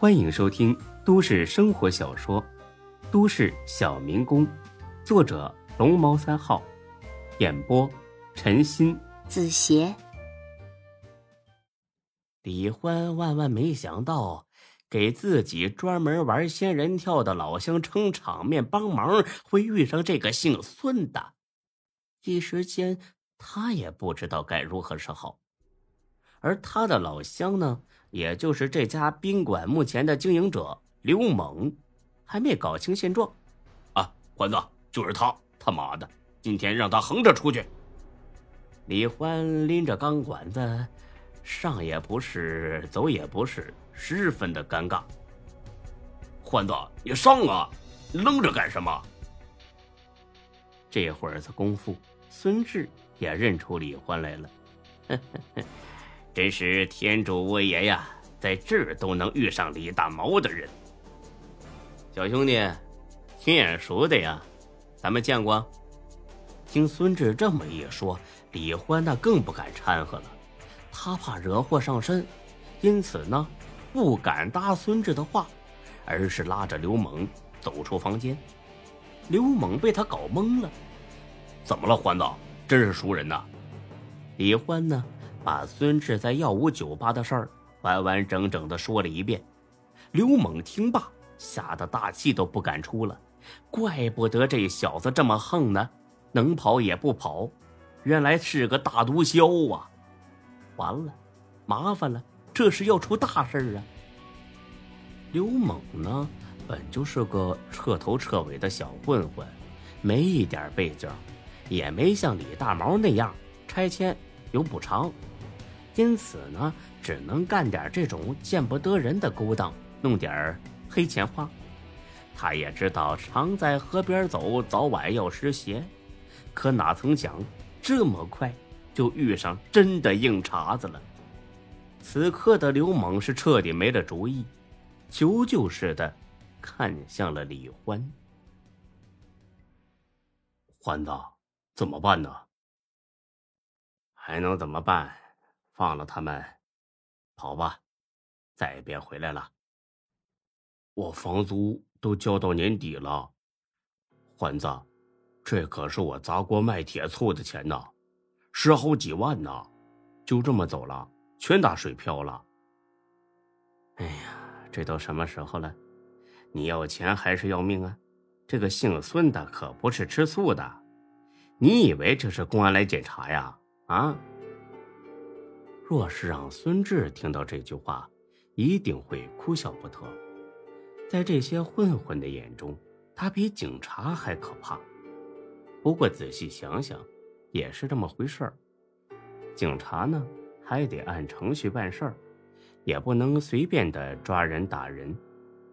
欢迎收听都市生活小说《都市小民工》，作者龙猫三号，演播陈鑫、子邪。李欢万万没想到，给自己专门玩仙人跳的老乡撑场面帮忙，会遇上这个姓孙的。一时间，他也不知道该如何是好。而他的老乡呢，也就是这家宾馆目前的经营者刘猛，还没搞清现状。啊，欢子，就是他！他妈的，今天让他横着出去！李欢拎着钢管子，上也不是，走也不是，十分的尴尬。欢子，你上啊！愣着干什么？这会儿子功夫，孙志也认出李欢来了。真是天助我也呀，在这儿都能遇上李大毛的人。小兄弟，挺眼熟的呀，咱们见过。听孙志这么一说，李欢那更不敢掺和了，他怕惹祸上身，因此呢，不敢搭孙志的话，而是拉着刘猛走出房间。刘猛被他搞懵了，怎么了，欢子？真是熟人呐。李欢呢？把孙志在耀武酒吧的事儿完完整整的说了一遍，刘猛听罢，吓得大气都不敢出了。怪不得这小子这么横呢，能跑也不跑，原来是个大毒枭啊！完了，麻烦了，这是要出大事儿啊！刘猛呢，本就是个彻头彻尾的小混混，没一点背景，也没像李大毛那样拆迁有补偿。因此呢，只能干点这种见不得人的勾当，弄点黑钱花。他也知道常在河边走，早晚要湿鞋，可哪曾想这么快就遇上真的硬茬子了。此刻的刘猛是彻底没了主意，求救似的看向了李欢。欢子，怎么办呢？还能怎么办？放了他们，跑吧，再也别回来了。我房租都交到年底了，欢子，这可是我砸锅卖铁凑的钱呐，十好几万呐，就这么走了，全打水漂了。哎呀，这都什么时候了，你要钱还是要命啊？这个姓孙的可不是吃素的，你以为这是公安来检查呀？啊？若是让孙志听到这句话，一定会哭笑不得。在这些混混的眼中，他比警察还可怕。不过仔细想想，也是这么回事儿。警察呢，还得按程序办事儿，也不能随便的抓人打人。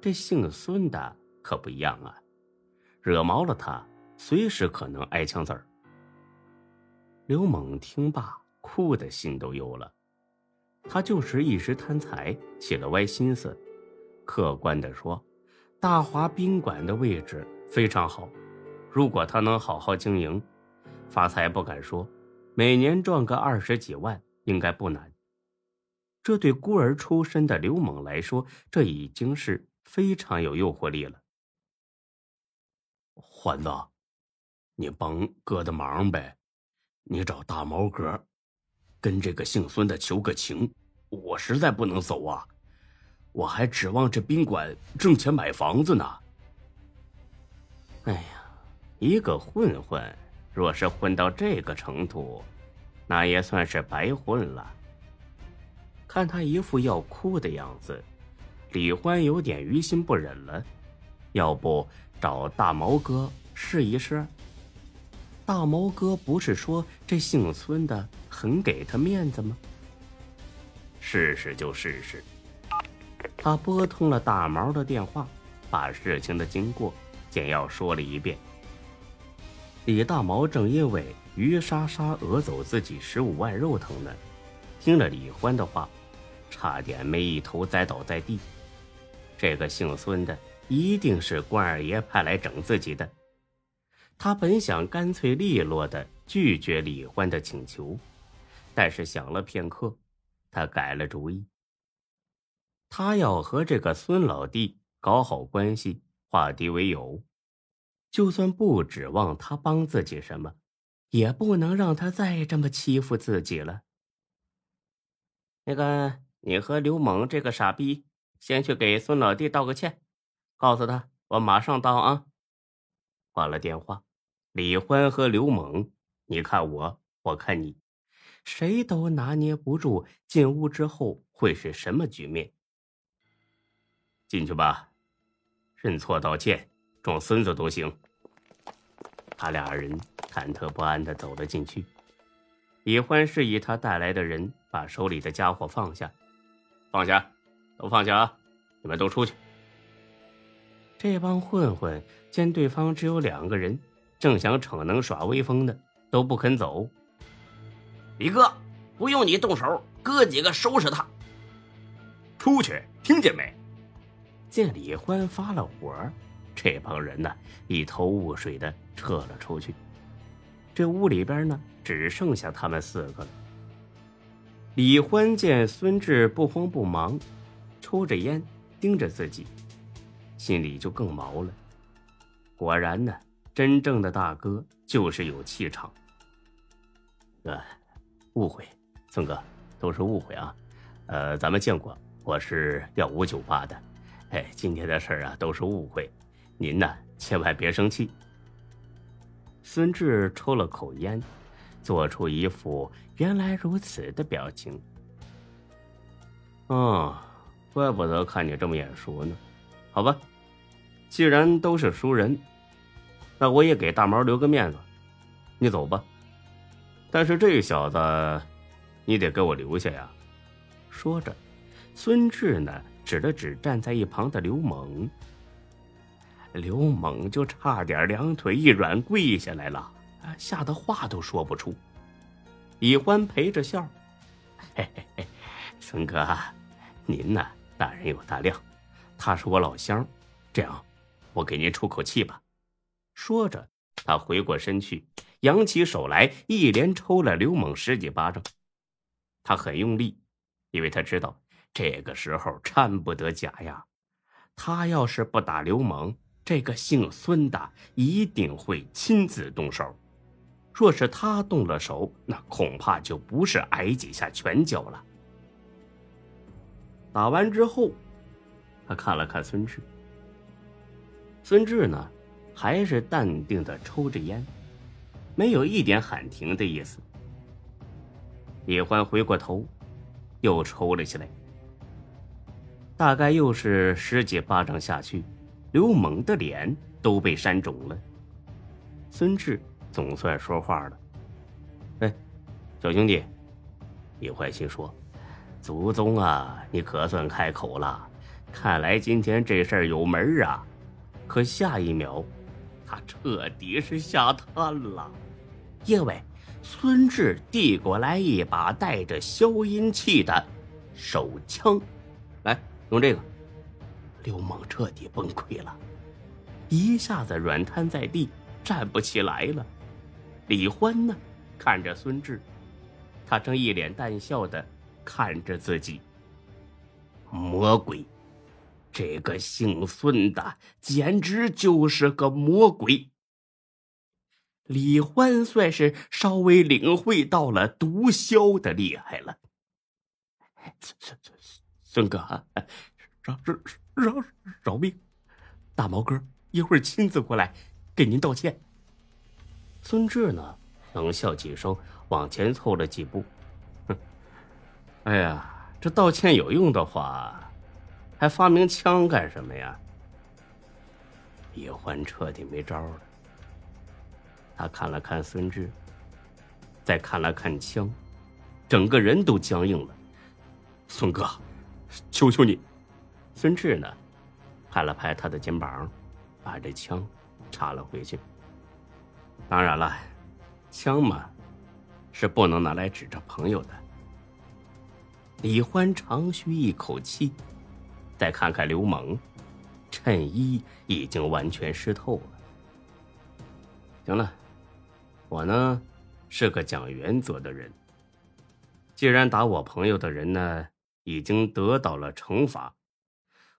这姓孙的可不一样啊，惹毛了他，随时可能挨枪子儿。刘猛听罢，哭的心都有了。他就是一时贪财，起了歪心思。客观的说，大华宾馆的位置非常好，如果他能好好经营，发财不敢说，每年赚个二十几万应该不难。这对孤儿出身的刘猛来说，这已经是非常有诱惑力了。欢子，你帮哥的忙呗，你找大毛哥。跟这个姓孙的求个情，我实在不能走啊！我还指望这宾馆挣钱买房子呢。哎呀，一个混混，若是混到这个程度，那也算是白混了。看他一副要哭的样子，李欢有点于心不忍了。要不找大毛哥试一试？大毛哥不是说这姓孙的很给他面子吗？试试就试试。他拨通了大毛的电话，把事情的经过简要说了一遍。李大毛正因为于莎莎讹走自己十五万肉疼呢，听了李欢的话，差点没一头栽倒在地。这个姓孙的一定是关二爷派来整自己的。他本想干脆利落的拒绝李欢的请求，但是想了片刻，他改了主意。他要和这个孙老弟搞好关系，化敌为友。就算不指望他帮自己什么，也不能让他再这么欺负自己了。那个，你和刘猛这个傻逼，先去给孙老弟道个歉，告诉他我马上到啊。挂了电话，李欢和刘猛，你看我，我看你，谁都拿捏不住进屋之后会是什么局面。进去吧，认错道歉，装孙子都行。他俩人忐忑不安的走了进去。李欢示意他带来的人把手里的家伙放下，放下，都放下啊！你们都出去。这帮混混见对方只有两个人，正想逞能耍威风的，都不肯走。李哥，不用你动手，哥几个收拾他。出去，听见没？见李欢发了火，这帮人呢一头雾水的撤了出去。这屋里边呢只剩下他们四个了。李欢见孙志不慌不忙，抽着烟，盯着自己。心里就更毛了。果然呢，真正的大哥就是有气场。呃，误会，孙哥，都是误会啊。呃，咱们见过，我是耀武酒吧的。哎，今天的事儿啊，都是误会，您呢千万别生气。孙志抽了口烟，做出一副原来如此的表情。哦，怪不得看你这么眼熟呢。好吧。既然都是熟人，那我也给大毛留个面子，你走吧。但是这小子，你得给我留下呀。说着，孙志呢指了指站在一旁的刘猛。刘猛就差点两腿一软跪下来了，吓得话都说不出。李欢陪着笑：“嘿嘿嘿，孙哥，您呢大人有大量，他是我老乡，这样。”我给您出口气吧。说着，他回过身去，扬起手来，一连抽了刘猛十几巴掌。他很用力，因为他知道这个时候掺不得假呀。他要是不打刘猛，这个姓孙的一定会亲自动手。若是他动了手，那恐怕就不是挨几下拳脚了。打完之后，他看了看孙志。孙志呢，还是淡定的抽着烟，没有一点喊停的意思。李欢回过头，又抽了起来。大概又是十几巴掌下去，刘猛的脸都被扇肿了。孙志总算说话了：“哎，小兄弟。”李欢心说：“祖宗啊，你可算开口了，看来今天这事儿有门啊。”可下一秒，他彻底是吓瘫了，因为孙志递过来一把带着消音器的手枪，来用这个。刘猛彻底崩溃了，一下子软瘫在地，站不起来了。李欢呢，看着孙志，他正一脸淡笑的看着自己，魔鬼。这个姓孙的简直就是个魔鬼。李欢算是稍微领会到了毒枭的厉害了。孙孙孙孙哥，饶饶饶饶命！大毛哥一会儿亲自过来给您道歉。孙志呢，冷笑几声，往前凑了几步。哼，哎呀，这道歉有用的话。还发明枪干什么呀？叶欢彻底没招了。他看了看孙志，再看了看枪，整个人都僵硬了。孙哥，求求你！孙志呢，拍了拍他的肩膀，把这枪插了回去。当然了，枪嘛，是不能拿来指着朋友的。李欢长吁一口气。再看看刘猛，衬衣已经完全湿透了。行了，我呢是个讲原则的人。既然打我朋友的人呢已经得到了惩罚，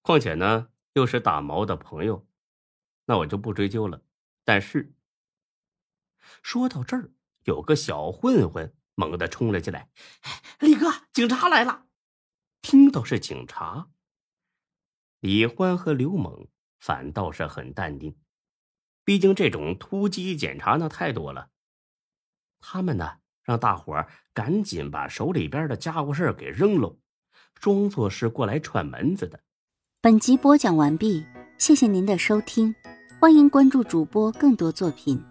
况且呢，又是打毛的朋友，那我就不追究了。但是，说到这儿，有个小混混猛地冲了进来：“李哥，警察来了！”听到是警察，李欢和刘猛反倒是很淡定，毕竟这种突击检查那太多了。他们呢，让大伙儿赶紧把手里边的家伙事给扔喽，装作是过来串门子的。本集播讲完毕，谢谢您的收听，欢迎关注主播更多作品。